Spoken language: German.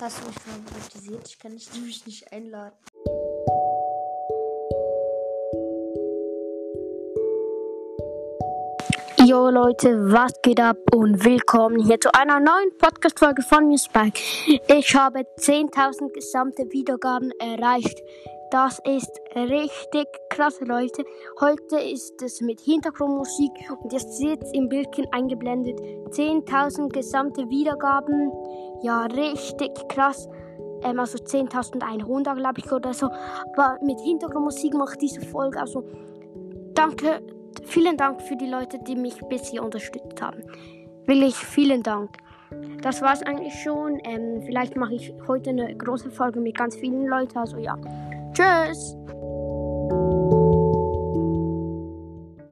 Hast du mich favorisiert? Ich kann dich nämlich nicht einladen. Jo Leute, was geht ab und willkommen hier zu einer neuen Podcast-Folge von mir Spike. Ich habe 10.000 gesamte Wiedergaben erreicht. Das ist richtig krass, Leute. Heute ist es mit Hintergrundmusik und ihr seht im Bildchen eingeblendet 10.000 gesamte Wiedergaben. Ja, richtig krass. Ähm, also 10.100 glaube ich oder so. Aber mit Hintergrundmusik mache ich diese Folge. Also danke, vielen Dank für die Leute, die mich bis hier unterstützt haben. Wirklich vielen Dank. Das war's eigentlich schon. Ähm, vielleicht mache ich heute eine große Folge mit ganz vielen Leuten. Also ja. Tschüss.